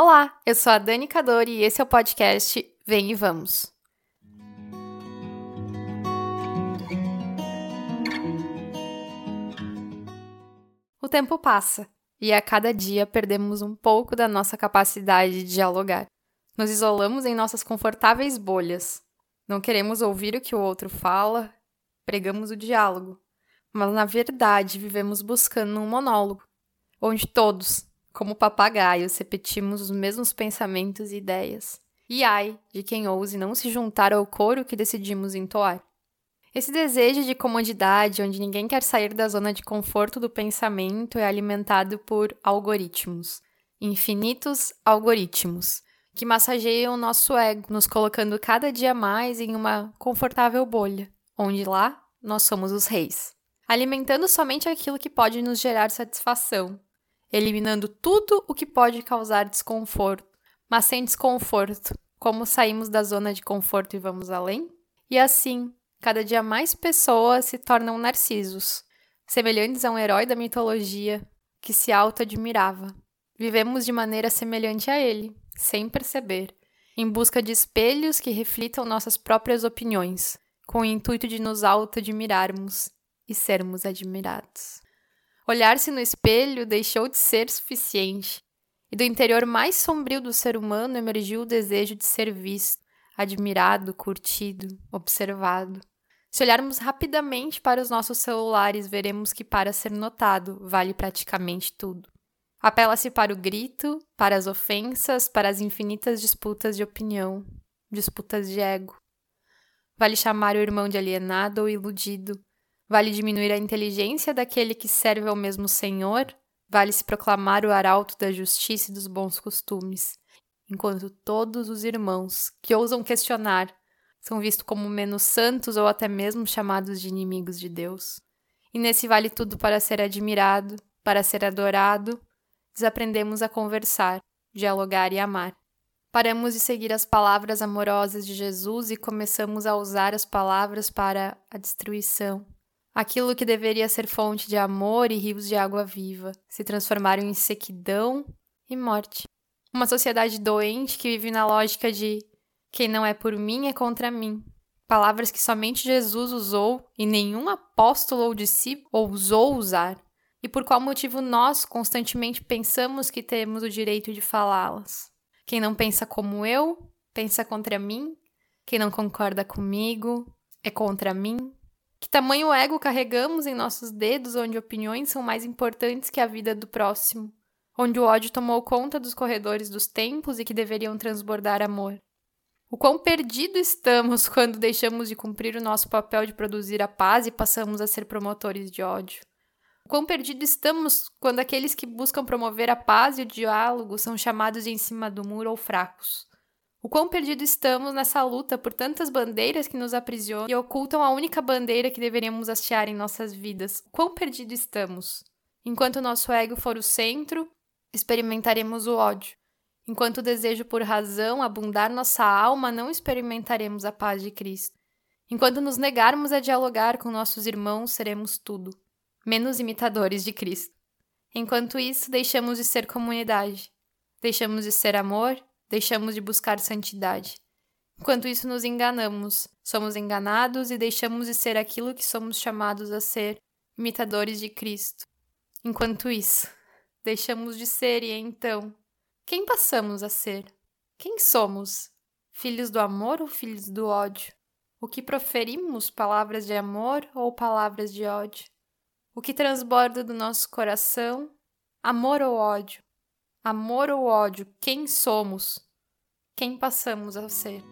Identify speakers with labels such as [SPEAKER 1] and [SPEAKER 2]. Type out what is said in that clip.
[SPEAKER 1] Olá, eu sou a Dani Cadori e esse é o podcast Vem e Vamos. O tempo passa e a cada dia perdemos um pouco da nossa capacidade de dialogar. Nos isolamos em nossas confortáveis bolhas. Não queremos ouvir o que o outro fala, pregamos o diálogo. Mas na verdade vivemos buscando um monólogo, onde todos, como papagaios, repetimos os mesmos pensamentos e ideias. E ai de quem ouse não se juntar ao coro que decidimos entoar. Esse desejo de comodidade, onde ninguém quer sair da zona de conforto do pensamento, é alimentado por algoritmos. Infinitos algoritmos, que massageiam nosso ego, nos colocando cada dia mais em uma confortável bolha, onde lá nós somos os reis. Alimentando somente aquilo que pode nos gerar satisfação, eliminando tudo o que pode causar desconforto. Mas sem desconforto, como saímos da zona de conforto e vamos além? E assim, cada dia mais pessoas se tornam narcisos, semelhantes a um herói da mitologia que se auto-admirava. Vivemos de maneira semelhante a ele, sem perceber, em busca de espelhos que reflitam nossas próprias opiniões, com o intuito de nos auto-admirarmos e sermos admirados. Olhar-se no espelho deixou de ser suficiente, e do interior mais sombrio do ser humano emergiu o desejo de ser visto, admirado, curtido, observado. Se olharmos rapidamente para os nossos celulares, veremos que para ser notado vale praticamente tudo. Apela-se para o grito, para as ofensas, para as infinitas disputas de opinião, disputas de ego. Vale chamar o irmão de alienado ou iludido, Vale diminuir a inteligência daquele que serve ao mesmo Senhor? Vale se proclamar o arauto da justiça e dos bons costumes, enquanto todos os irmãos que ousam questionar são vistos como menos santos ou até mesmo chamados de inimigos de Deus. E nesse vale tudo para ser admirado, para ser adorado, desaprendemos a conversar, dialogar e amar. Paramos de seguir as palavras amorosas de Jesus e começamos a usar as palavras para a destruição, Aquilo que deveria ser fonte de amor e rios de água viva se transformaram em sequidão e morte. Uma sociedade doente que vive na lógica de quem não é por mim é contra mim. Palavras que somente Jesus usou e nenhum apóstolo ou discípulo ousou usar. E por qual motivo nós constantemente pensamos que temos o direito de falá-las? Quem não pensa como eu, pensa contra mim. Quem não concorda comigo, é contra mim. Que tamanho ego carregamos em nossos dedos, onde opiniões são mais importantes que a vida do próximo, onde o ódio tomou conta dos corredores dos tempos e que deveriam transbordar amor. O quão perdido estamos quando deixamos de cumprir o nosso papel de produzir a paz e passamos a ser promotores de ódio. O quão perdido estamos quando aqueles que buscam promover a paz e o diálogo são chamados de em cima do muro ou fracos. O quão perdido estamos nessa luta por tantas bandeiras que nos aprisionam e ocultam a única bandeira que deveríamos hastear em nossas vidas. O quão perdido estamos. Enquanto nosso ego for o centro, experimentaremos o ódio. Enquanto o desejo por razão abundar nossa alma, não experimentaremos a paz de Cristo. Enquanto nos negarmos a dialogar com nossos irmãos, seremos tudo, menos imitadores de Cristo. Enquanto isso, deixamos de ser comunidade, deixamos de ser amor deixamos de buscar santidade. Enquanto isso, nos enganamos, somos enganados e deixamos de ser aquilo que somos chamados a ser, imitadores de Cristo. Enquanto isso, deixamos de ser e então, quem passamos a ser? Quem somos? Filhos do amor ou filhos do ódio? O que proferimos, palavras de amor ou palavras de ódio? O que transborda do nosso coração, amor ou ódio? Amor ou ódio, quem somos? Quem passamos a ser?